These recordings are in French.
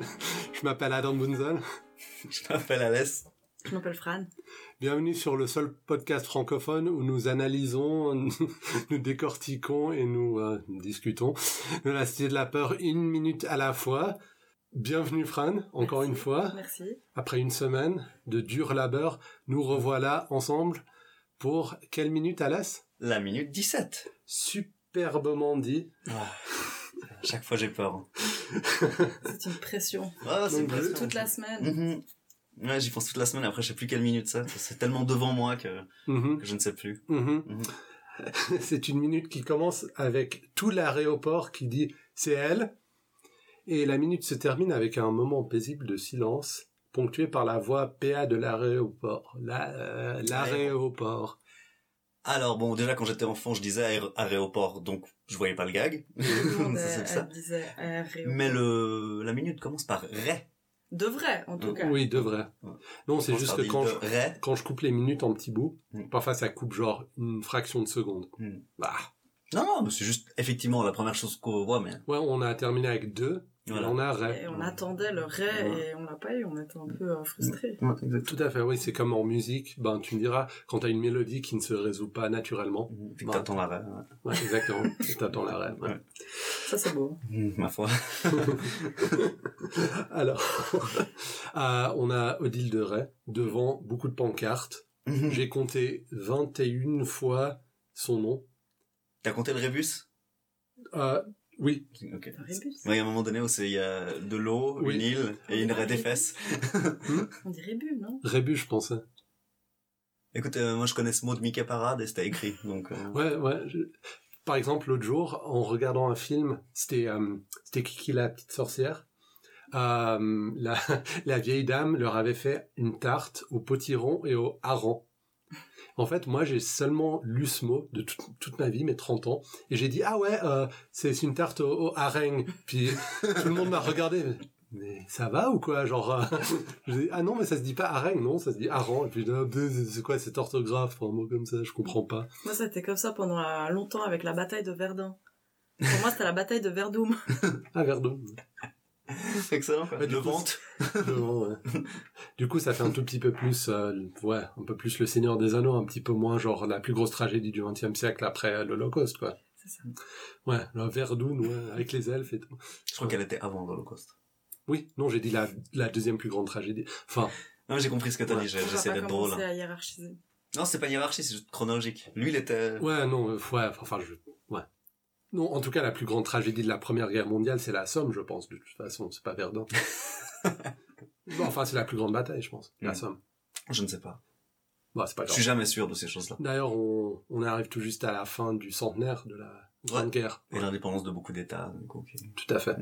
je m'appelle Adam Bunzel. Je m'appelle Alès. Je m'appelle Fran. Bienvenue sur le seul podcast francophone où nous analysons, nous décortiquons et nous euh, discutons de la cité de la peur une minute à la fois. Bienvenue Fran, encore Merci. une fois. Merci. Après une semaine de dur labeur, nous revoilà ensemble pour quelle minute Alès? La minute 17. Superbement dit. Chaque fois j'ai peur. hein. C'est une pression. Ah, c'est presque- je- Toute la semaine. Mhm. Ouais, j'y pense toute la semaine. Après, je sais plus quelle minute ça. C'est tellement devant moi que, Mhm, que je ne sais plus. mhm. C'est une minute qui commence avec tout l'aéroport qui dit c'est elle. Et la minute se termine avec un moment paisible de silence, ponctué par la voix PA de l'aéroport. La, euh, l'aéroport. Alors bon, déjà quand j'étais enfant, je disais aéro- aéroport, donc je voyais pas le gag. Tout le monde Ça, c'est elle, ça. disait aéro. Mais le la minute commence par ré. De vrai, en tout cas. Oui, de vrai. Ouais. Non, c'est juste que quand je, ré. quand je coupe les minutes en petits bouts, Mm. parfois ça coupe genre une fraction de seconde. Mm. Bah, Non, non, mais c'est juste effectivement la première chose qu'on voit, mais ouais, on a terminé avec deux, Voilà. on a ré. Et on attendait le ré Ouais. et on l'a pas eu, on était un peu euh, frustrés. Ouais, exact. Tout à fait, oui, c'est comme en musique. Ben, tu me diras, quand t'as une mélodie qui ne se résout pas naturellement. Puis Bah. t'attends la ré. ouais. Ouais, exactement. T'attends la ré. ouais. Ouais. Ça, c'est beau. Mhm, Ma foi. Alors, euh, on a Odile de Ray devant beaucoup de pancartes. Mhm. J'ai compté 21 fois son nom. T'as compté le rébus Euh, oui, Ok. Ouais, il y a un moment donné où c'est il y a de l'eau, Oui. une île et une raie des fesses. On dit rébus, non? Rébus, je pensais. Écoute, euh, moi je connais ce mot de Mickey Parade et c'était écrit, donc. euh, Ouais, ouais. je- Par exemple, l'autre jour, en regardant un film, c'était euh, c'était Kiki la petite sorcière. Euh, la, la vieille dame leur avait fait une tarte au potiron et au hareng. En fait, moi, j'ai seulement lu ce mot de toute, toute ma vie, mes 30 ans, et j'ai dit ah ouais, euh, c'est une tarte au, au hareng. Puis tout le monde m'a regardé. mais- ça va ou quoi Genre, euh, je dis, ah non, mais ça se dit pas hareng, non, ça se dit hareng. Et puis, ah, c'est c'est quoi cette orthographe pour un mot comme ça Je comprends pas. Moi, c'était comme ça pendant euh, longtemps avec la bataille de Verdun. Pour moi, c'était la bataille de Verdun. Ah, Verdun. Excellent. Quoi. Le ventre. Ouais. Du coup, ça fait un tout petit peu plus, euh, ouais, un peu plus le Seigneur des Anneaux, un petit peu moins genre la plus grosse tragédie du XXe siècle après l'Holocauste, quoi. C'est ça. Ouais, la Verdun, ouais, avec les elfes et tout. Je crois qu'elle était avant l'Holocauste. Oui, non, j'ai dit la, la deuxième plus grande tragédie. Enfin, Non, j'ai compris ce que t'as Ouais. dit. J'essaie d'être drôle. commencer à hiérarchiser. Non, c'est pas une hiérarchie, c'est juste chronologique. Lui, il était. ouais, non, euh, ouais, enfin, je, ouais. Non, en tout cas, la plus grande tragédie de la Première Guerre mondiale, c'est la Somme, je pense, de toute façon, c'est pas Verdun. bon, enfin, c'est la plus grande bataille, je pense, la Mm. Somme. Je ne sais pas. Bon, c'est pas Je suis jamais sûr de ces choses-là. D'ailleurs, on, on arrive tout juste à la fin du centenaire de la Grande Ouais. Guerre. Et l'indépendance de beaucoup d'États. Tout à fait.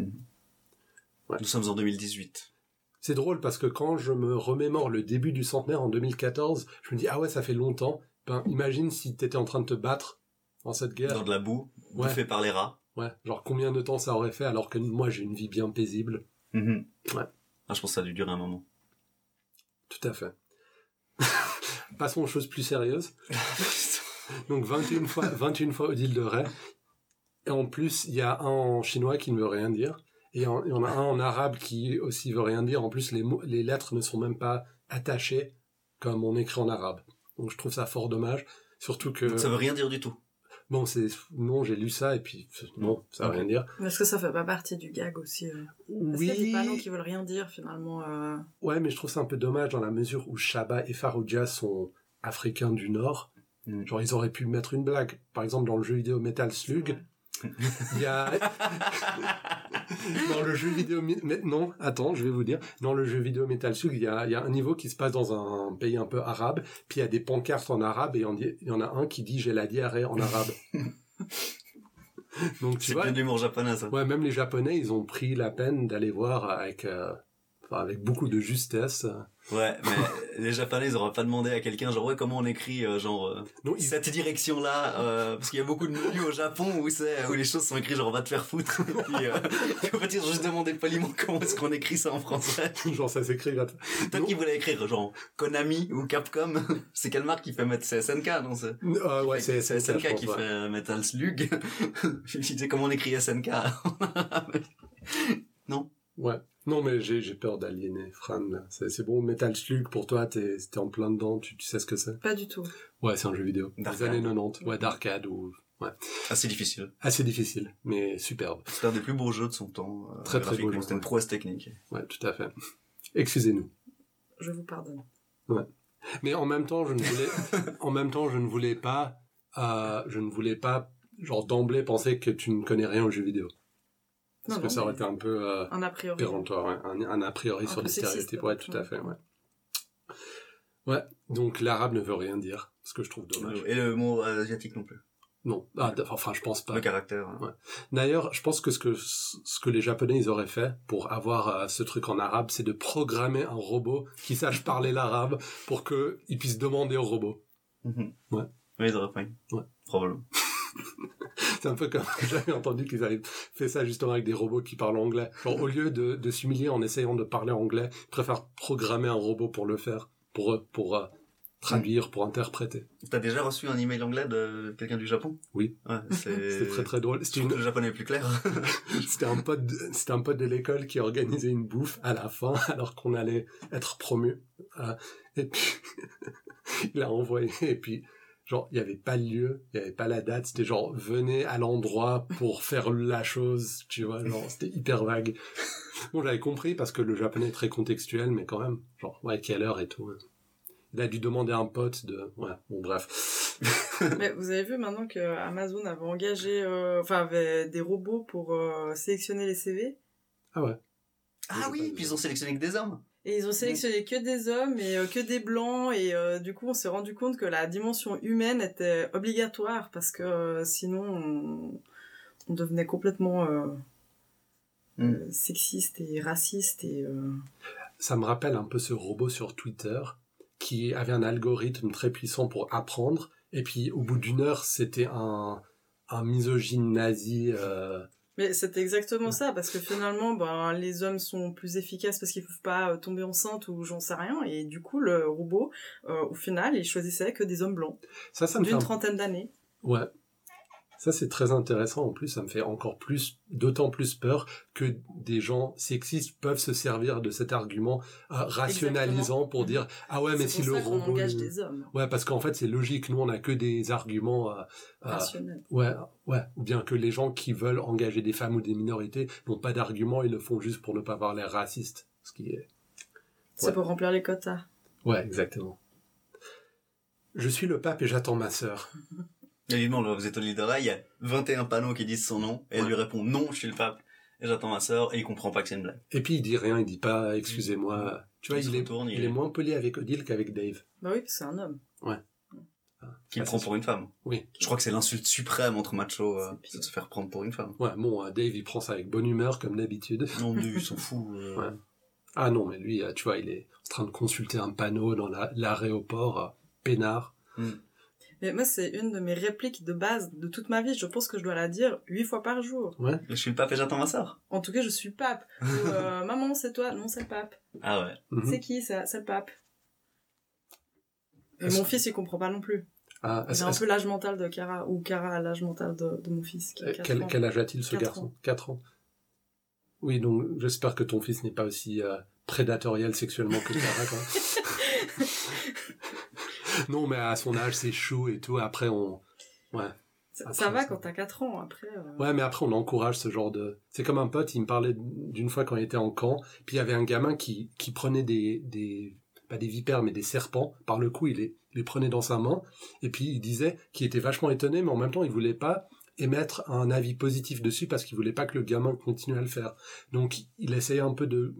Nous sommes en 2018. C'est drôle parce que quand je me remémore le début du centenaire en 2014, je me dis, ah ouais, ça fait longtemps. Ben, imagine si t'étais en train de te battre dans cette guerre. Dans de la boue, Ouais. bouffé par les rats. Ouais. Genre, combien de temps ça aurait fait alors que moi, j'ai une vie bien paisible. Mhm. Ouais. Ah, je pense que ça a dû durer un moment. Tout à fait. Passons aux choses plus sérieuses. Donc, 21 fois, 21 fois Odile de Ray. Et en plus, il y a un en chinois qui ne veut rien dire. Et en- il y en a un en arabe qui aussi veut rien dire. En plus, les, mots, les lettres ne sont même pas attachées comme on écrit en arabe. Donc, je trouve ça fort dommage. Surtout que... Ça veut rien dire du tout. Bon, c'est... Non, j'ai lu ça et puis... Non, ça veut Ok. rien dire. Mais est-ce que ça fait pas partie du gag aussi euh Parce qu'il y a des panneaux qui veulent rien dire, finalement. euh, Ouais, mais je trouve ça un peu dommage dans la mesure où Shaba et Farouja sont africains du Nord. Mm. Genre, ils auraient pu mettre une blague. Par exemple, dans le jeu vidéo Metal Slug, il y a... dans le jeu vidéo... Mais non, attends, je vais vous dire. Dans le jeu vidéo Metal Slug, il y a, il y a un niveau qui se passe dans un pays un peu arabe, puis il y a des pancartes en arabe, et il y en a un qui dit « j'ai la diarrhée » en arabe. Donc, tu C'est vois... bien de l'humour japonais, ça. Ouais, même les Japonais, ils ont pris la peine d'aller voir avec, euh, enfin, avec beaucoup de justesse. Ouais, mais les japonais, ils auraient pas demandé à quelqu'un, genre, ouais, comment on écrit, euh, genre, euh, Non, ils, cette direction-là, euh, parce qu'il y a beaucoup de menus au Japon où c'est, où les choses sont écrites genre, va te faire foutre. puis, euh, puis en fait, ils ont juste demandé poliment comment est-ce qu'on écrit ça en français. genre, ça s'écrit. là. Toi Non. qui voulais écrire, genre, Konami ou Capcom, c'est quelle marque qui fait mettre, c'est SNK, non, c'est, Euh, ouais, c'est c'est SNK, qui ouais. fait Metal Slug. je me disais comment on écrit SNK. non, Ouais. Non, mais j'ai j'ai peur d'aliéner Fran. là. C'est c'est bon, Metal Slug, pour toi, t'es t'es en plein dedans, tu, tu sais ce que c'est? Pas du tout. Ouais, c'est un jeu vidéo. Des années 90. Ouais, d'arcade ou... Assez difficile. Assez difficile, mais superbe. C'est un des plus beaux jeux de son temps. euh, Très, très beau jeu, C'était une ouais. prouesse technique. Ouais, tout à fait. Excusez-nous. Je vous pardonne. Mais en même temps, je ne voulais, en même temps, je ne voulais pas, euh, je ne voulais pas, genre d'emblée penser que tu ne connais rien aux jeux vidéo. Parce Non, que non, ça aurait mais été un peu euh, Un a priori. ouais. un, un a priori Un sur les stéréotypes. Ouais, tout à fait, ouais. Ouais, donc l'arabe ne veut rien dire, ce que je trouve dommage. Et le mot asiatique non plus. Non, ah, enfin, je pense pas. Le caractère. hein. Ouais. D'ailleurs, je pense que ce que ce que les Japonais ils auraient fait pour avoir euh, ce truc en arabe, c'est de programmer un robot qui sache parler l'arabe pour que il puisse demander au robot. Mhm. Ouais. Oui, ils auraient pas eu. Ouais. Probablement. C'est un peu comme j'avais entendu qu'ils avaient fait ça justement avec des robots qui parlent anglais. Genre au lieu de, de s'humilier en essayant de parler anglais, ils préfèrent programmer un robot pour le faire, pour euh, pour euh, traduire, pour interpréter. T'as déjà reçu un email anglais de quelqu'un du Japon? Oui. Ouais, c'est... C'était très très drôle. C'était une, le japonais est plus clair. C'était un pote, de- c'était un pote de l'école qui organisait une bouffe à la fin, alors qu'on allait être promu. Euh, et puis, il a envoyé, et puis, genre, il n'y avait pas le lieu, il n'y avait pas la date, c'était genre, venez à l'endroit pour faire la chose, tu vois, genre, c'était hyper vague. Bon, j'avais compris parce que le japonais est très contextuel, mais quand même, genre, ouais, quelle heure et tout. hein. Il a dû demander à un pote de, ouais, bon, bref. Mais vous avez vu maintenant que Amazon avait engagé, euh, enfin, avait des robots pour euh, sélectionner les CV. Ah ouais. ah oui, puis ils ont sélectionné que des hommes. Et ils ont sélectionné que des hommes et euh, que des blancs et euh, du coup on s'est rendu compte que la dimension humaine était obligatoire parce que euh, sinon on, on devenait complètement euh, Mm. euh, sexiste et raciste et euh, ça me rappelle un peu ce robot sur Twitter qui avait un algorithme très puissant pour apprendre. Et puis au bout d'une heure, c'était un, un misogyne nazi. Mais c'est exactement ça parce que finalement ben les hommes sont plus efficaces parce qu'ils peuvent pas euh, tomber enceinte ou j'en sais rien et du coup le robot euh, au final il choisissait que des hommes blancs Ça, ça me d'une un- trentaine d'années. Ouais. Ça, c'est très intéressant. En plus, ça me fait encore plus, d'autant plus peur que des gens sexistes peuvent se servir de cet argument euh, rationalisant pour dire ah ouais, mais si le robot. engage des hommes Ouais, parce qu'en fait, c'est logique. Nous, on a que des arguments. euh, euh, rationnels. Ouais, ouais. Ou bien que les gens qui veulent engager des femmes ou des minorités n'ont pas d'argument, ils le font juste pour ne pas avoir l'air raciste. Ce qui est. C'est pour remplir les quotas. Ouais, exactement. Je suis le pape et j'attends ma sœur. Demande, vous êtes au Lidera, il y a 21 panneaux qui disent son nom, et elle Ouais. lui répond non, je suis le pape, et j'attends ma sœur, et il comprend pas que c'est une blague. Et puis il dit rien, il dit pas excusez-moi. Tu vois, Il est, retourne, il il est est- moins poli avec Odile qu'avec Dave. Bah oui parce que c'est un homme. Qui Ah, le prend pour une femme. Oui. Je crois que c'est l'insulte suprême entre machos, euh, C'est de se faire prendre pour une femme. Ouais, bon, euh, Dave il prend ça avec bonne humeur comme d'habitude. Non, mais il s'en fout. euh. Ouais. Ah non, mais lui, euh, tu vois, il est en train de consulter un panneau dans la- l'aéroport, euh, peinard. Mais moi, c'est une de mes répliques de base de toute ma vie. Je pense que je dois la dire huit fois par jour. Ouais. Je suis le pape et j'attends ma sœur. En tout cas, je suis le pape. Ou, euh, maman, c'est toi Non, c'est le pape. Ah ouais. Mhm. C'est qui ça? C'est le pape. Et mon fils, il comprend pas non plus. Ah, a un peu l'âge mental de Cara, ou Cara a l'âge mental de, de mon fils. Qui a euh, quatre quel, ans. quel âge a-t-il ce Quatre garçon? ans. 4 ans. Oui, donc j'espère que ton fils n'est pas aussi euh, prédatoriel sexuellement que Clara. quoi. non, mais à son âge, c'est chou et tout. Après, on. Ouais. Ça, Après, ça va quand t'as 4 ans, après... euh, Ouais, mais après, on encourage ce genre de. C'est comme un pote, il me parlait d'une fois quand il était en camp, puis il y avait un gamin qui, qui prenait des, des. Pas des vipères, mais des serpents. Par le coup, il les, il les prenait dans sa main, et puis il disait qu'il était vachement étonné, mais en même temps, il voulait pas émettre un avis positif dessus parce qu'il voulait pas que le gamin continue à le faire. Donc, il essayait un peu de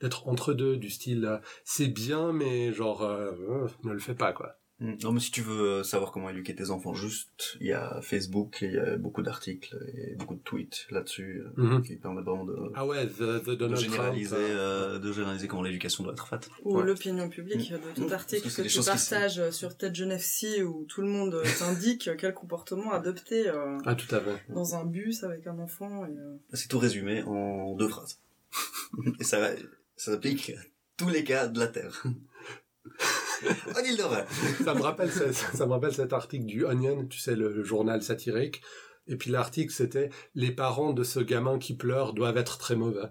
d'être entre deux, du style euh, c'est bien, mais genre euh, ne le fais pas quoi. Non, mais si tu veux euh, savoir comment éduquer tes enfants juste, il y a Facebook, et il y a beaucoup d'articles et beaucoup de tweets là-dessus euh, Mhm. qui permettent vraiment de, Ah ouais, the, the de Donald généraliser, Trump. euh, de généraliser comment l'éducation doit être faite. Ou Ouais. l'opinion publique de Mm. Parce article que que, tu qui partages sur TED Genève FC où tout le monde t'indique quel comportement adopter euh, Ah tout à fait. dans un bus avec un enfant. Euh, C'est tout résumé en deux phrases. et ça, ça s'applique à tous les cas de la Terre. en île de Ré. ça me rappelle ça me rappelle cet article du Onion, tu sais le, le journal satirique. Et puis l'article c'était les parents de ce gamin qui pleure doivent être très mauvais.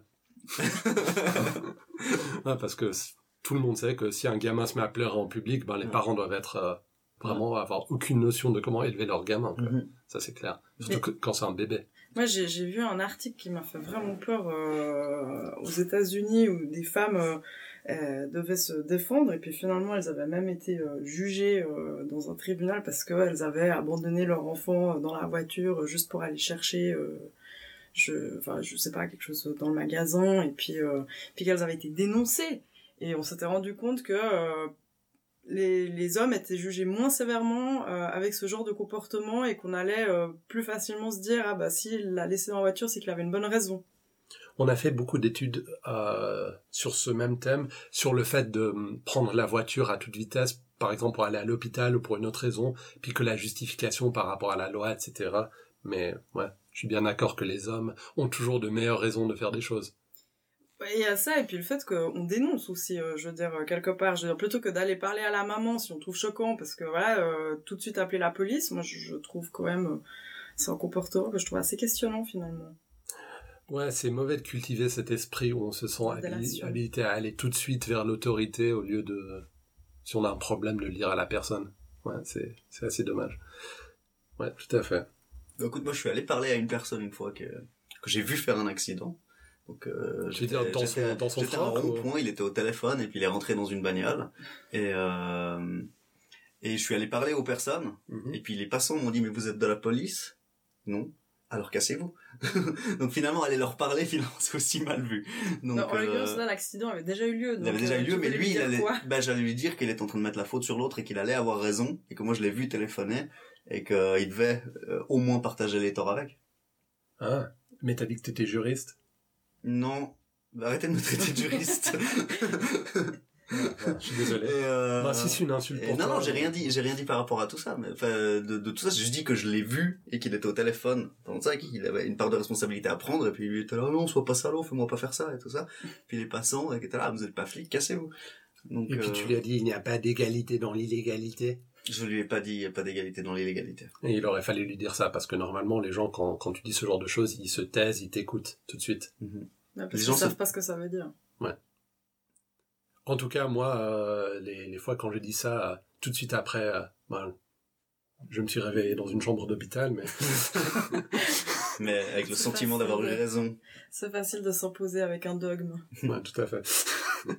Ouais, parce que tout le monde sait que si un gamin se met à pleurer en public, ben les Ouais. parents doivent être euh, vraiment avoir aucune notion de comment élever leur gamin. quoi. Mhm. Ça c'est clair. Surtout que quand c'est un bébé. Moi, j'ai j'ai vu un article qui m'a fait vraiment peur euh, aux États-Unis où des femmes euh, euh, devaient se défendre et puis finalement elles avaient même été euh, jugées euh, dans un tribunal parce qu'elles avaient abandonné leur enfant euh, dans la voiture juste pour aller chercher, je, enfin, je sais pas, quelque chose dans le magasin et puis, puis qu'elles avaient été dénoncées. Et on s'était rendu compte que les, les hommes étaient jugés moins sévèrement avec ce genre de comportement et qu'on allait plus facilement se dire ah bah s'il l'a laissé dans la voiture c'est qu'il avait une bonne raison. On a fait beaucoup d'études euh, sur ce même thème, sur le fait de hum, prendre la voiture à toute vitesse, par exemple pour aller à l'hôpital ou pour une autre raison, puis que la justification par rapport à la loi, etc. Mais je suis bien d'accord que les hommes ont toujours de meilleures raisons de faire des choses. Il y a ça et puis le fait qu'on dénonce aussi, euh, je veux dire euh, quelque part, je veux plutôt que d'aller parler à la maman si on trouve choquant parce que voilà tout de suite appeler la police, moi je, je trouve quand même euh, c'est un comportement que je trouve assez questionnant finalement. Ouais, c'est mauvais de cultiver cet esprit où on se sent habilité à aller tout de suite vers l'autorité au lieu de, si on a un problème, de le dire à la personne. Ouais, c'est, c'est assez dommage. Ouais, tout à fait. Bah, écoute, moi, je suis allé parler à une personne une fois que, que j'ai vu faire un accident. Donc, euh, Tu veux dire dans son- j'étais- dans son à un ou- rond-point, il était au téléphone et puis il est rentré dans une bagnole. Et, euh, et je suis allé parler aux personnes. Mhm. Et puis les passants m'ont dit, mais vous êtes de la police? Non. Alors cassez-vous. Donc finalement, aller leur parler, finalement, c'est aussi mal vu. Donc, Non, en euh, l'occurrence là l'accident avait déjà eu lieu. il avait déjà euh, eu tu lieu, mais lui, il allait, bah, j'allais lui dire qu'il était en train de mettre la faute sur l'autre et qu'il allait avoir raison et que moi je l'ai vu téléphoner et qu'il devait euh, au moins partager les torts avec. Ah, mais t'as dit que t'étais juriste? Non, bah, arrêtez de me traiter de juriste. Je suis désolé. Euh, Bah, si c'est une insulte pour non, toi, non, j'ai euh, rien dit, j'ai rien dit par rapport à tout ça, mais enfin, de, de tout ça, je dis que je l'ai vu et qu'il était au téléphone pendant ça, et qu'il avait une part de responsabilité à prendre, et puis lui était là, non, sois pas salaud, fais-moi pas faire ça, et tout ça. Puis les passants, et qui étaient là, vous êtes pas flic, cassez-vous. Donc, Et puis euh, tu lui as dit, il n'y a pas d'égalité dans l'illégalité. je lui ai pas dit, il y a pas d'égalité dans l'illégalité. Et il aurait fallu lui dire ça, parce que normalement, les gens, quand, quand tu dis ce genre de choses, ils se taisent, ils t'écoutent tout de suite. Ouais, Les Parce gens savent pas ce que ça veut dire. En tout cas, moi, euh, les, les fois quand j'ai dit ça, euh, tout de suite après, euh, ben, je me suis réveillé dans une chambre d'hôpital, mais Mais avec le sentiment d'avoir eu raison. C'est facile de s'imposer avec un dogme ouais, tout à fait.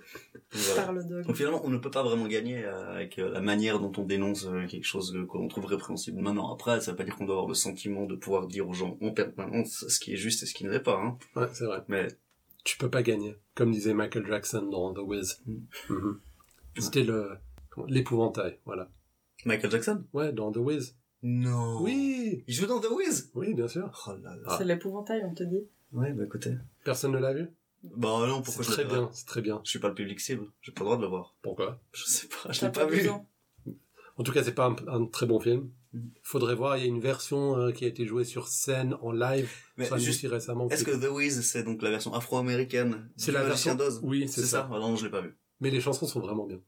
Voilà. par le dogme. Donc finalement, on ne peut pas vraiment gagner euh, avec euh, la manière dont on dénonce quelque chose qu'on trouve répréhensible. Maintenant, après, ça veut pas dire qu'on doit avoir le sentiment de pouvoir dire aux gens en permanence ce qui est juste et ce qui ne l'est pas. Hein. Ouais, c'est vrai. Mais Tu peux pas gagner, comme disait Michael Jackson dans The Wiz. Mm. Mhm. C'était le l'épouvantail, voilà. Michael Jackson? Ouais, dans The Wiz. Non. Oui, Il joue dans The Wiz? Oui, bien sûr. Oh là là. C'est l'épouvantail, on te dit. Ouais, bah écoutez. Personne ne l'a vu? Bah non, C'est pourquoi je très bien, c'est très bien. Je suis pas le public cible. J'ai pas le droit de le voir. Pourquoi? Je sais pas, je l'ai pas 12 vu. En tout cas, c'est pas un, un très bon film. Mm. Faudrait voir, il y a une version euh, qui a été jouée sur scène en live Mais juste, récemment. est-ce que The Wiz, c'est donc la version afro-américaine C'est la version- d'Oz? Oui, c'est ça. ça? Ah Non, je l'ai pas vu. Mais les chansons sont vraiment bien.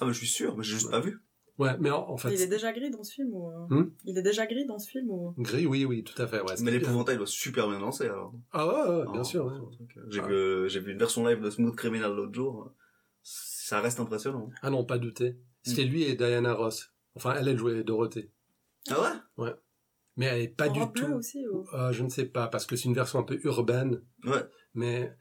Ah bah je suis sûr, mais j'ai juste Ouais. pas vu. Ouais, mais en, en fait, Il est déjà gris dans ce film ou euh, Hmm? Il est déjà gris dans ce film ou gris, oui, oui, tout à fait. Ouais, Mais l'épouvantail doit super bien danser alors. Ah ouais, ouais, bien Oh, sûr. ouais. euh, J'ai Ah. vu, euh, j'ai vu une version live de Smooth Criminal l'autre jour. Ça reste impressionnant. Ah non, pas douter. C'était lui et Diana Ross. Enfin, elle, elle jouait Dorothée. Ah ouais? Mais elle est pas En du tout. aussi ou... Euh, je ne sais pas, parce que c'est une version un peu urbaine. Ouais. Mais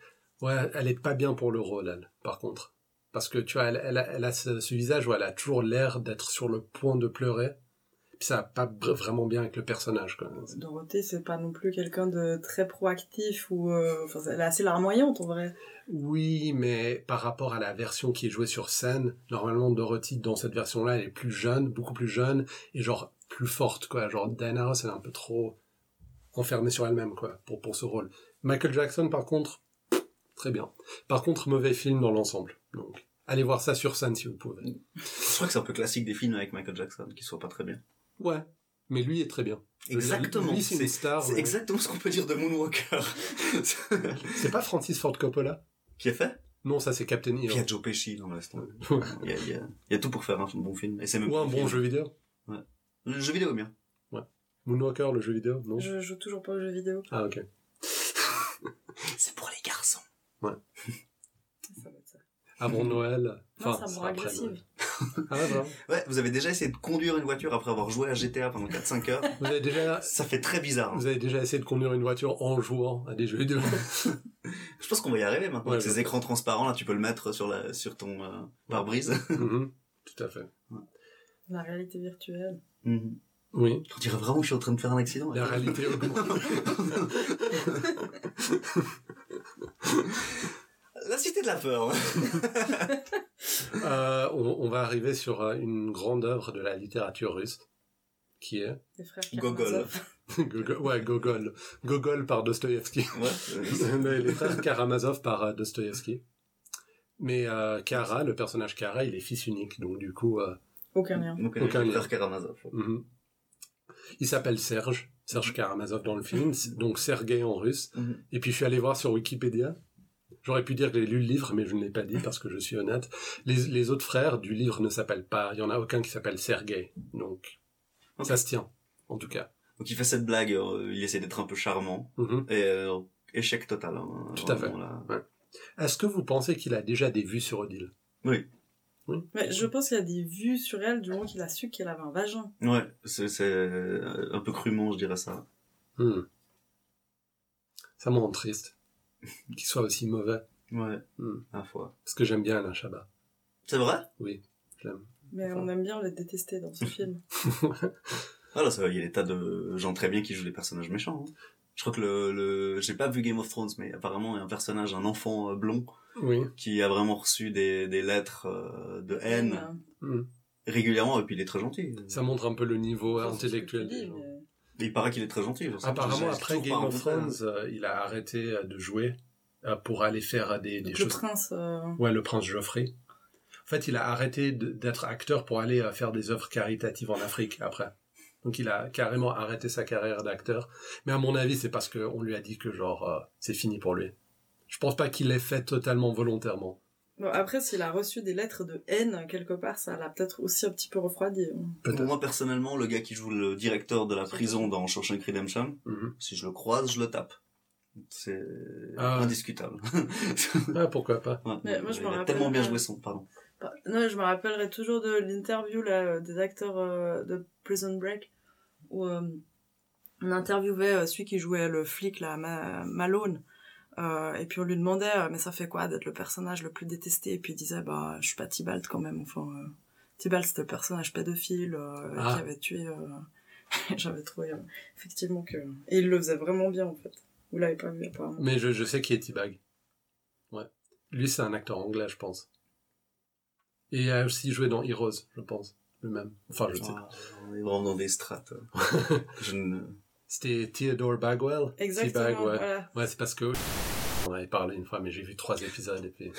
ouais, elle est pas bien pour le rôle, elle, par contre. Parce que tu vois, elle, elle a, elle a ce, ce visage où elle a toujours l'air d'être sur le point de pleurer. Puis ça va pas vraiment bien avec le personnage, quoi. Dorothée, c'est pas non plus quelqu'un de très proactif ou... euh, Enfin, elle est assez larmoyante en vrai. Oui, mais par rapport à la version qui est jouée sur scène, normalement Dorothy dans cette version-là, elle est plus jeune, beaucoup plus jeune, et genre plus forte, quoi. Genre Diana Ross, elle est un peu trop enfermée sur elle-même, quoi, pour, pour ce rôle. Michael Jackson, par contre, très bien. Par contre, mauvais film dans l'ensemble. Donc, allez voir ça sur scène si vous pouvez. Je crois que c'est un peu classique des films avec Michael Jackson, qui soit pas très bien. Ouais, mais lui est très bien. Exactement. Lui, c'est une star. c'est ouais. exactement ce qu'on peut dire de Moonwalker. C'est pas Francis Ford Coppola qui est fait? Non, ça c'est Captain Puis il y a Hero. Joe Pesci dans l'instant. Ouais. Il y a, il y, a, il y a tout pour faire un bon film. Et c'est même Ou un bon film. jeu vidéo. Le jeu vidéo est bien. Moonwalker, le jeu vidéo, non? Je joue toujours pas aux jeux vidéo. Ah ok. C'est pour les garçons. Ça. Avant Noël. Non, Enfin, ça me c'est rend après agressive. Noël. Ah ouais, vraiment. Ouais, vous avez déjà essayé de conduire une voiture après avoir joué à GTA pendant 4-5 heures? Vous avez déjà, Ça fait très bizarre. hein. vous avez déjà essayé de conduire une voiture en jouant à des jeux vidéo. Je pense qu'on va y arriver maintenant. Ouais, Avec ces écrans transparents, là, tu peux le mettre sur, la, sur ton euh, pare-brise. Mhm. Tout à fait. La réalité virtuelle. Mhm. Oui. On dirait vraiment que je suis en train de faire un accident. La réalité augmentée. La cité de la peur. Euh, on, on va arriver sur euh, une grande œuvre de la littérature russe, qui est Les frères Gogol. Karamazov. Gogol, ouais, Gogol. Gogol par Dostoïevski. Ouais. les, frères Karamazov par euh, Dostoïevski. Mais euh, Kara, le personnage Kara, il est fils unique, donc du coup, euh, Aucun lien. Aucun lien. Karamazov. mhm. il s'appelle Serge, Serge Karamazov dans le film, donc Sergei en russe. Mhm. Et puis je suis allé voir sur Wikipédia. J'aurais pu dire que j'ai lu le livre, mais je ne l'ai pas dit parce que je suis honnête. Les, les autres frères du livre ne s'appellent pas. Il y en a aucun qui s'appelle Sergei. Donc ça se tient, en tout cas. Donc il fait cette blague, euh, il essaie d'être un peu charmant. Mhm. Et euh, échec total. hein, Tout à fait. Est-ce que vous pensez qu'il a déjà des vues sur Odile? Oui. Mais je pense qu'il y a des vues sur elle du moment qu'il a su qu'elle avait un vagin. Ouais, c'est c'est, euh, un peu crûment, je dirais ça. Hmm. Ça me rend triste qu'il soit aussi mauvais. Ouais, à la fois. Parce que j'aime bien Alain Chabat. C'est vrai? Oui, je l'aime. Mais Enfin. on aime bien le détester dans ce film. Ah là, ça va, il y a des tas de gens très bien qui jouent des personnages méchants. hein. Je crois que le, le... j'ai pas vu Game of Thrones, mais apparemment il y a un personnage, un enfant euh, blond, Oui. qui a vraiment reçu des, des lettres euh, de haine Hmm. régulièrement, et puis il est très gentil. Ça montre un peu le niveau Enfin, intellectuel tu des gens. mais- Et il paraît qu'il est très gentil. Apparemment, après Game of hein. Thrones, euh, il a arrêté euh, de jouer euh, pour aller faire des, des Donc le choses. prince. euh, Ouais, le prince Geoffrey. En fait, il a arrêté d'être acteur pour aller euh, faire des œuvres caritatives en Afrique après. Donc il a carrément arrêté sa carrière d'acteur. Mais à mon avis, c'est parce qu'on lui a dit que genre euh, c'est fini pour lui. Je pense pas qu'il l'ait fait totalement volontairement. Bon, après, s'il a reçu des lettres de haine quelque part, ça l'a peut-être aussi un petit peu refroidi. Peut-être. Moi, personnellement, le gars qui joue le directeur de la prison dans Shawshank Redemption, Mhm. si je le croise, je le tape. C'est Ah. indiscutable. Ah, pourquoi pas. Ouais, Mais moi, je il a rappelle tellement bien joué son, pardon. Non, je me rappellerai toujours de l'interview là, des acteurs euh, de Prison Break où euh, on interviewait euh, celui qui jouait le flic là, Ma- Malone. Euh, et puis on lui demandait euh, mais ça fait quoi d'être le personnage le plus détesté? Et puis il disait bah je suis pas Tybalt quand même enfin euh, Tybalt c'était le personnage pédophile euh, Ah. qui avait tué euh, j'avais trouvé euh, effectivement que et il le faisait vraiment bien en fait vous l'avez pas vu apparemment Mais je, je sais qui est T-Bag. Ouais. Lui, c'est un acteur anglais, je pense. Et il a aussi joué dans Heroes, je pense. Le même. Enfin, je sais pas. Ah, on est vraiment dans des strates. je ne... C'était Theodore Bagwell. exactement T-Bag, ouais. voilà Ouais, c'est parce que on avait parlé une fois, mais j'ai vu trois épisodes et puis.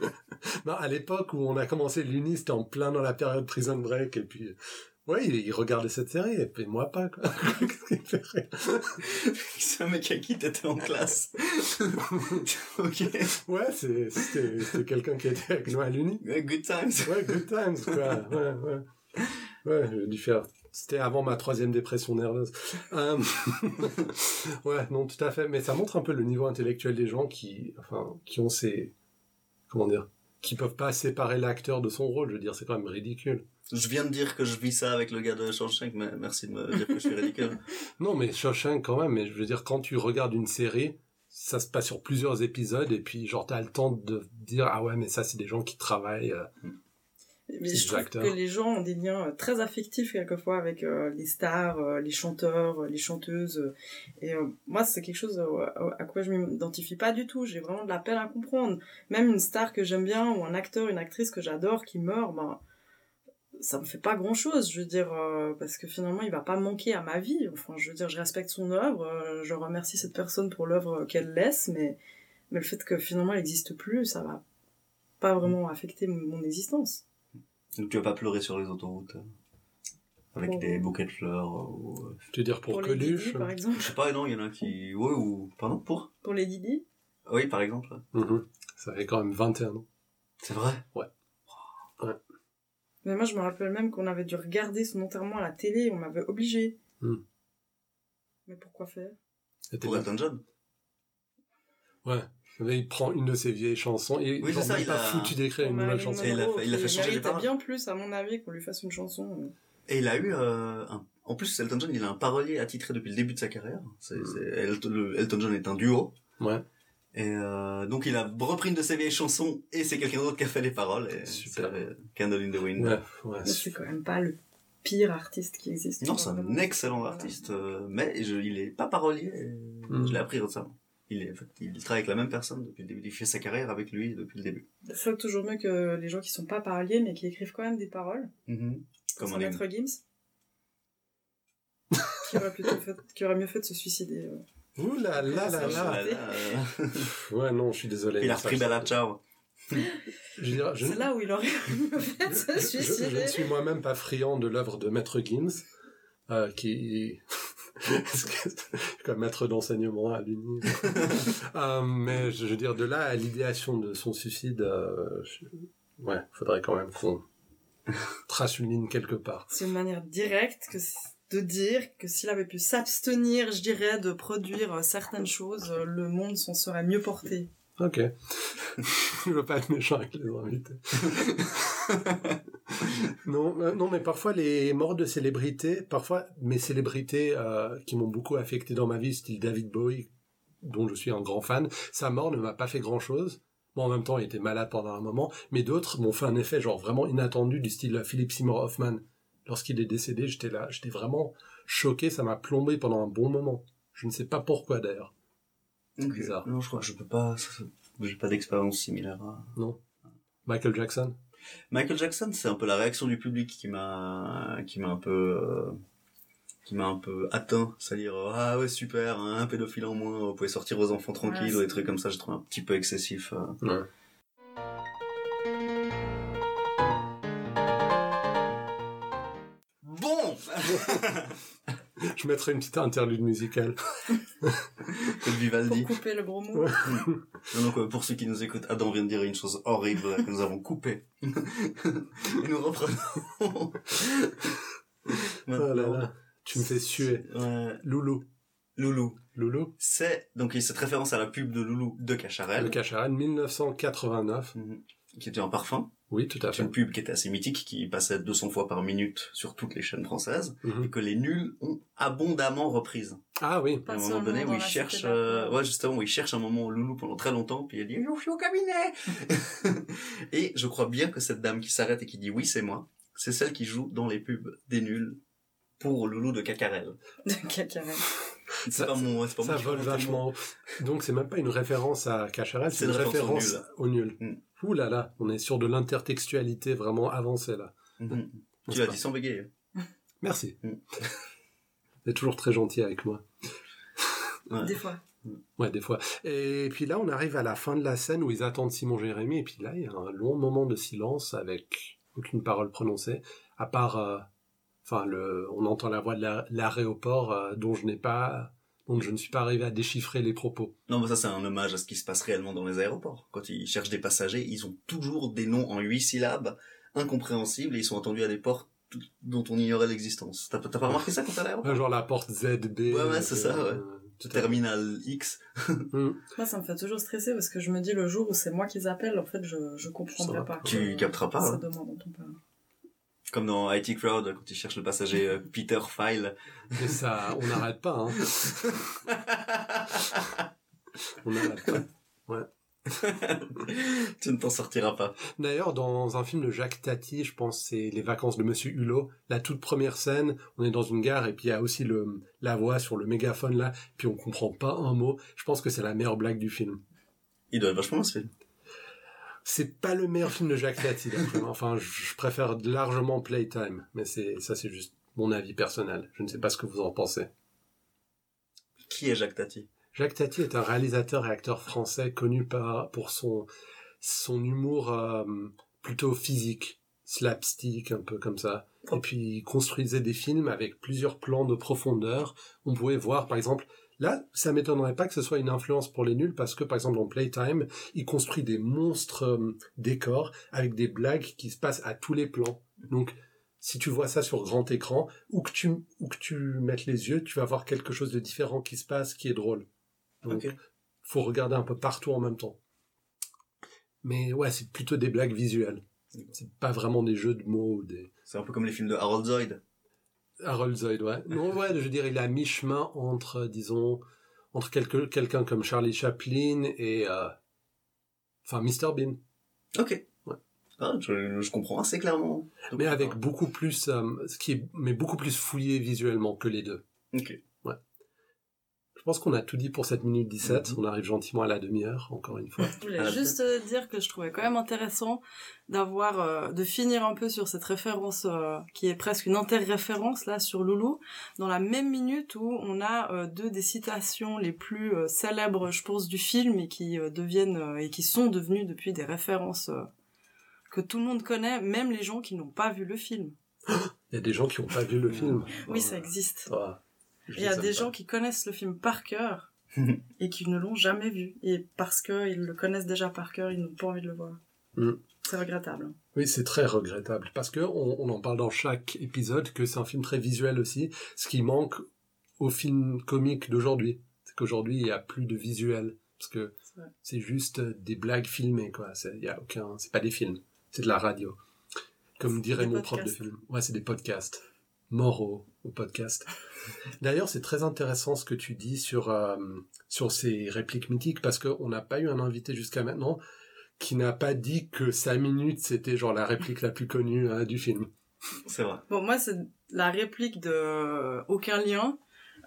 non, à l'époque où on a commencé l'uni, c'était en plein dans la période Prison Break et puis. Ouais, il, il regardait cette série et puis moi pas quoi. Qu'est-ce qui me fait rire? C'est un mec à qui t'étais en classe. ok. Ouais, c'est- c'était c'était quelqu'un qui était avec nous à l'uni. Ouais, Good times. Ouais, good times quoi. Ouais, ouais. Ouais, j'ai dû faire. C'était avant ma troisième dépression nerveuse. Euh, ouais, non, tout à fait. Mais ça montre un peu le niveau intellectuel des gens qui, enfin, qui ont ces, comment dire, qui peuvent pas séparer l'acteur de son rôle. Je veux dire, c'est quand même ridicule. Je viens de dire que je vis ça avec le gars de Shawshank, mais merci de me dire que je suis ridicule. Non, mais Shawshank quand même. Mais je veux dire, quand tu regardes une série, ça se passe sur plusieurs épisodes et puis genre t'as le temps de dire ah ouais mais ça c'est des gens qui travaillent. euh, Mais je trouve que les gens ont des liens euh, très affectifs quelquefois avec euh, les stars, euh, les chanteurs, les chanteuses. et euh, moi, c'est quelque chose à, à quoi je m'identifie pas du tout. J'ai vraiment de la peine à comprendre. Même une star que j'aime bien ou un acteur, une actrice que j'adore qui meurt, ben ça me fait pas grand chose. Je veux dire euh, parce que finalement, il va pas manquer à ma vie. Enfin, je veux dire, je respecte son œuvre. euh, je remercie cette personne pour l'œuvre qu'elle laisse, mais mais le fait que finalement elle n'existe plus, ça va pas vraiment affecter mon existence. Donc tu vas pas pleurer sur les autoroutes. euh, Avec Pour- des bouquets de fleurs euh, ou... euh, tu veux dire pour, pour les Didi, par exemple. Je sais pas, non, il y en a qui... Ouais, ou... Pardon, pour? Pour les Didi Oui, par exemple. Mhm. Ça fait quand même 21 ans. C'est vrai? Mais moi, je me rappelle même qu'on avait dû regarder son enterrement à la télé, on m'avait obligé. Hmm. Mais pourquoi faire? C'était Pour. Elton John Ouais. Il prend une de ses vieilles chansons et Oui, il ça, il pas a- foutu d'écrire une nouvelle chanson. Il a fait- il a fait qui changer les méritait paroles. bien plus, à mon avis, qu'on lui fasse une chanson. Et il a eu euh, un... En plus, Elton John, il a un parolier attitré depuis le début de sa carrière. C'est, Mm. c'est- Elton, le- Elton John est un duo. Ouais. Et euh, donc, il a repris une de ses vieilles chansons et c'est quelqu'un d'autre qui a fait les paroles. Et Super. c'est, euh, Candle in the Wind. Ouais, ouais, Mais c'est quand même pas le pire artiste qui existe. Non, c'est un excellent artiste, mais je, il est pas parolier. Mm. Je l'ai appris récemment. Il, est, en fait, il travaille avec la même personne depuis le début. Il fait sa carrière avec lui depuis le début. C'est toujours mieux que les gens qui sont pas paroliers, mais qui écrivent quand même des paroles. Comme Comme on. Maître Gims. qui, aurait plutôt fait, qui aurait mieux fait de se suicider. euh. Ouh là là là là. Ouais, non, je suis désolé. Il a repris Bella Ciao. Je C'est là où il aurait mieux fait de se je, je suicider. ne suis moi-même pas friand de l'œuvre de Maître Gims, euh, qui comme maître d'enseignement à l'Uni. Euh, mais je veux dire, de là à l'idéation de son suicide, euh, ouais, faudrait quand même qu'on trace une ligne quelque part. C'est une manière directe de dire que s'il avait pu s'abstenir, je dirais, de produire euh, certaines choses, euh, le monde s'en serait mieux porté. Ok. je veux pas être méchant avec les invités. non, euh, non, mais parfois les morts de célébrités, parfois mes célébrités euh, qui m'ont beaucoup affecté dans ma vie, style David Bowie, dont je suis un grand fan, sa mort ne m'a pas fait grand chose. Bon, en même temps, il était malade pendant un moment, mais d'autres m'ont fait un effet genre vraiment inattendu du style euh, Philip Seymour Hoffman. Lorsqu'il est décédé, j'étais là, j'étais vraiment choqué, ça m'a plombé pendant un bon moment. Je ne sais pas pourquoi d'ailleurs. Bizarre. Non, je crois que je peux pas. J'ai pas d'expérience similaire à. Michael Jackson Michael Jackson, c'est un peu la réaction du public qui m'a, qui m'a un peu, euh, qui m'a un peu atteint. C'est-à-dire, euh, ah ouais, super, hein, un pédophile en moins, vous pouvez sortir vos enfants tranquilles, Ouais, ou des trucs comme ça, je trouve un petit peu excessif. euh. Ouais. Bon! Je mettrai une petite interlude musicale. Comme Pour Vivaldi. couper le gros mot. Donc, pour ceux qui nous écoutent, Adam vient de dire une chose horrible là, que nous avons coupée. Et nous reprenons. Oh là là, tu me fais suer. Ouais. Loulou. Loulou. Loulou C'est, donc, cette référence à la pub de Loulou de Cacharel. Le Cacharel, 1989. Mhm. Qui était un parfum. Oui, tout à C'est fait. une pub qui était assez mythique, qui passait 200 fois par minute sur toutes les chaînes françaises, Mhm. et que les nuls ont abondamment reprise. Ah oui, à un moment donné où dans il la cherche, cité de la euh, ouais justement, où il cherche un moment Loulou pendant très longtemps, puis il dit je suis au cabinet. et je crois bien que cette dame qui s'arrête et qui dit oui c'est moi, c'est celle qui joue dans les pubs des nuls pour Loulou de Cacarel. De Cacarel. C'est Ça- pas mon, c'est pas ça vole vachement. Donc c'est même pas une référence à Cacharel, c'est une référence référence au nul. Mm. Ouh là là, on est sur de l'intertextualité vraiment avancée là. Mhm. On Tu l'as dit sans bégayer. Merci. Mm. Vous êtes toujours très gentil avec moi. Ouais. Des fois. Ouais, des fois. Et puis là, on arrive à la fin de la scène où ils attendent Simon Jérémy, et puis là, il y a un long moment de silence avec aucune parole prononcée, à part, euh, enfin, le, on entend la voix de la- l'aéroport euh, dont je n'ai pas, dont je ne suis pas arrivé à déchiffrer les propos. Non, mais ça c'est un hommage à ce qui se passe réellement dans les aéroports. Quand ils cherchent des passagers, ils ont toujours des noms en huit syllabes, incompréhensibles, et ils sont attendus à des portes dont on ignorait l'existence. T'as t'as pas remarqué ça quand t'es à l'aéroport? Genre la porte ZB. Ouais, ouais, c'est ça, ouais. Terminal X. Hum. Moi, ça me fait toujours stresser parce que je me dis le jour où c'est moi qu'ils appellent, en fait, je, je comprendrai pas. Tu capteras pas, Ça hein. demande. Comme dans IT Crowd, quand ils cherchent le passager euh, Peter File. Et ça, on n'arrête pas, hein. On n'arrête pas. tu ne t'en sortiras pas. D'ailleurs, dans un film de Jacques Tati, je pense c'est Les vacances de Monsieur Hulot, la toute première scène, on est dans une gare et puis il y a aussi le, la voix sur le mégaphone là, puis on comprend pas un mot. Je pense que c'est la meilleure blague du film. Il doit être vachement ce film. C'est pas le meilleur film de Jacques Tati. Enfin, je préfère largement Playtime, mais c'est ça c'est juste mon avis personnel. Je ne sais pas ce que vous en pensez. Qui est Jacques Tati? Jacques Tati est un réalisateur et acteur français connu par, pour son, son humour euh, plutôt physique, slapstick, un peu comme ça. Et puis il construisait des films avec plusieurs plans de profondeur. On pouvait voir, par exemple, là, ça m'étonnerait pas que ce soit une influence pour les nuls, parce que, par exemple, dans Playtime, il construit des monstres euh, décors avec des blagues qui se passent à tous les plans. Donc, si tu vois ça sur grand écran, où que tu, où que tu mettes les yeux, tu vas voir quelque chose de différent qui se passe, qui est drôle. Donc, faut regarder un peu partout en même temps. Mais ouais, c'est plutôt des blagues visuelles. C'est pas vraiment des jeux de mots ou des... C'est un peu comme les films de Harold Zoid. Harold Zoid, ouais. Non, ouais, je veux dire, il est à mi-chemin entre, disons, entre quelque- quelqu'un comme Charlie Chaplin et, euh, enfin, Mr. Bean. Ok. Ouais. Ah, je, je comprends assez clairement. Donc, Mais avec beaucoup plus, euh, ce qui est, mais beaucoup plus fouillé visuellement que les deux. Ok. Je pense qu'on a tout dit pour cette minute 17. Mhm. On arrive gentiment à la demi-heure, encore une fois. Je voulais juste euh, dire que je trouvais quand même intéressant d'avoir, euh, de finir un peu sur cette référence euh, qui est presque une interréférence là sur Loulou, dans la même minute où on a euh, deux des citations les plus euh, célèbres, je pense, du film et qui euh, deviennent euh, et qui sont devenues depuis des références euh, que tout le monde connaît, même les gens qui n'ont pas vu le film. Il y a des gens qui n'ont pas vu le film. Oui, ça existe. Ah, Il y a des pas. gens qui connaissent le film par cœur et qui ne l'ont jamais vu. Et parce qu'ils le connaissent déjà par cœur, ils n'ont pas envie de le voir. Mm. C'est regrettable. Oui, c'est très regrettable parce que on, on en parle dans chaque épisode que c'est un film très visuel aussi, ce qui manque au film comique d'aujourd'hui. C'est qu'aujourd'hui il y a plus de visuel parce que C'est juste des blagues filmées quoi. C'est y a aucun, c'est pas des films, c'est de la radio. Comme dirait mon prof de film. Ouais, c'est des podcasts. Mort au, au podcast. D'ailleurs, c'est très intéressant ce que tu dis sur euh, sur ces répliques mythiques parce qu'on n'a pas eu un invité jusqu'à maintenant qui n'a pas dit que 5 minutes c'était genre la réplique la plus connue hein, du film. C'est vrai. Bon, moi, c'est la réplique de euh, Aucun lien.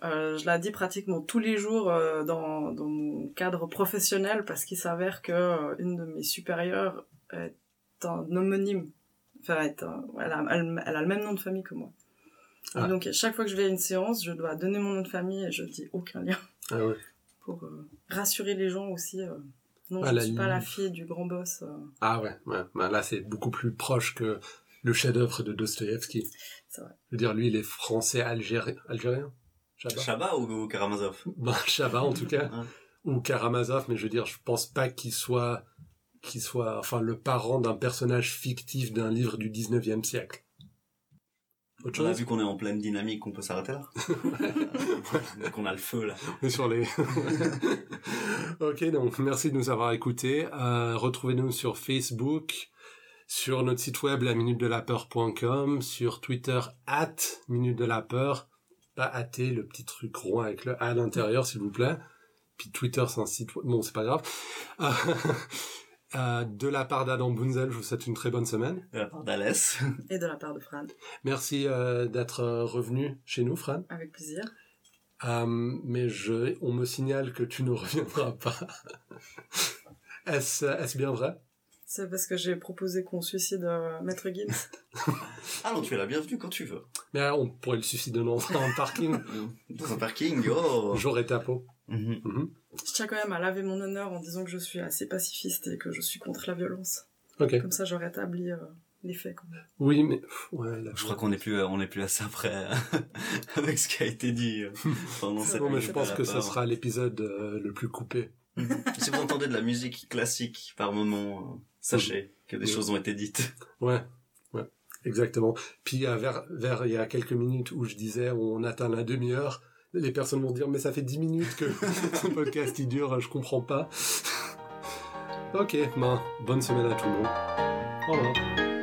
Euh, je la dis pratiquement tous les jours euh, dans, dans mon cadre professionnel parce qu'il s'avère que euh, une de mes supérieures est un homonyme. Enfin, est un- elle, a, elle- elle a le même nom de famille que moi. Et Ah. donc, chaque fois que je vais à une séance, je dois donner mon nom de famille et je dis aucun lien Ah ouais. pour euh, rassurer les gens aussi. euh, non, À je ne suis pas la fille du grand boss. euh, Ah ouais, ouais. Ben là c'est beaucoup plus proche que le chef-d'œuvre de Dostoïevski. C'est vrai. Je veux dire, lui il est français algérien, algérien? Chabat. Chabat ou, ou Karamazov? Ben, Chabat en tout cas, Hein. ou Karamazov, mais je veux dire, je pense pas qu'il soit, qu'il soit, enfin, le parent d'un personnage fictif d'un livre du 19e siècle. Autre On a vu qu'on est en pleine dynamique, on peut s'arrêter là. Donc on a le feu là. On est sur les. ok, donc merci de nous avoir écoutés. Euh, Retrouvez-nous sur Facebook, sur notre site web la minute de la peur.com, sur Twitter at minute de la peur, pas at le petit truc rond avec le a à l'intérieur s'il vous plaît. Puis Twitter c'est un site web, bon c'est pas grave. Euh, de la part d'Adam Bunzel, je vous souhaite une très bonne semaine. De la part d'Alès. et de la part de Fran. Merci euh, d'être euh, revenu chez nous, Fran. Avec plaisir. Euh, mais je, on me signale que tu ne reviendras pas. Est-ce est-ce bien vrai? C'est parce que j'ai proposé qu'on suicide euh, Maître Gims. Ah non, tu es la bienvenue quand tu veux. Mais euh, on pourrait le suicider dans un parking. Dans un parking, oh J'aurais ta peau. Mhm. Mhm. Je tiens quand même à laver mon honneur en disant que je suis assez pacifiste et que je suis contre la violence. Ok. Comme ça, j'aurais établi euh, les faits. Oui, mais ouais, Je crois qu'on est plus, on est plus assez après avec ce qui a été dit euh, pendant cette Non, mais je pense que ce sera l'épisode euh, le plus coupé. Mhm. si vous entendez de la musique classique par moment, euh, sachez que des Oui. choses ont été dites. Ouais, ouais, exactement. Puis euh, vers, vers il y a quelques minutes où je disais on atteint la demi-heure, les personnes vont dire mais ça fait dix minutes que ce podcast il dure, je comprends pas. ok, ben bonne semaine à tout le monde. Au revoir.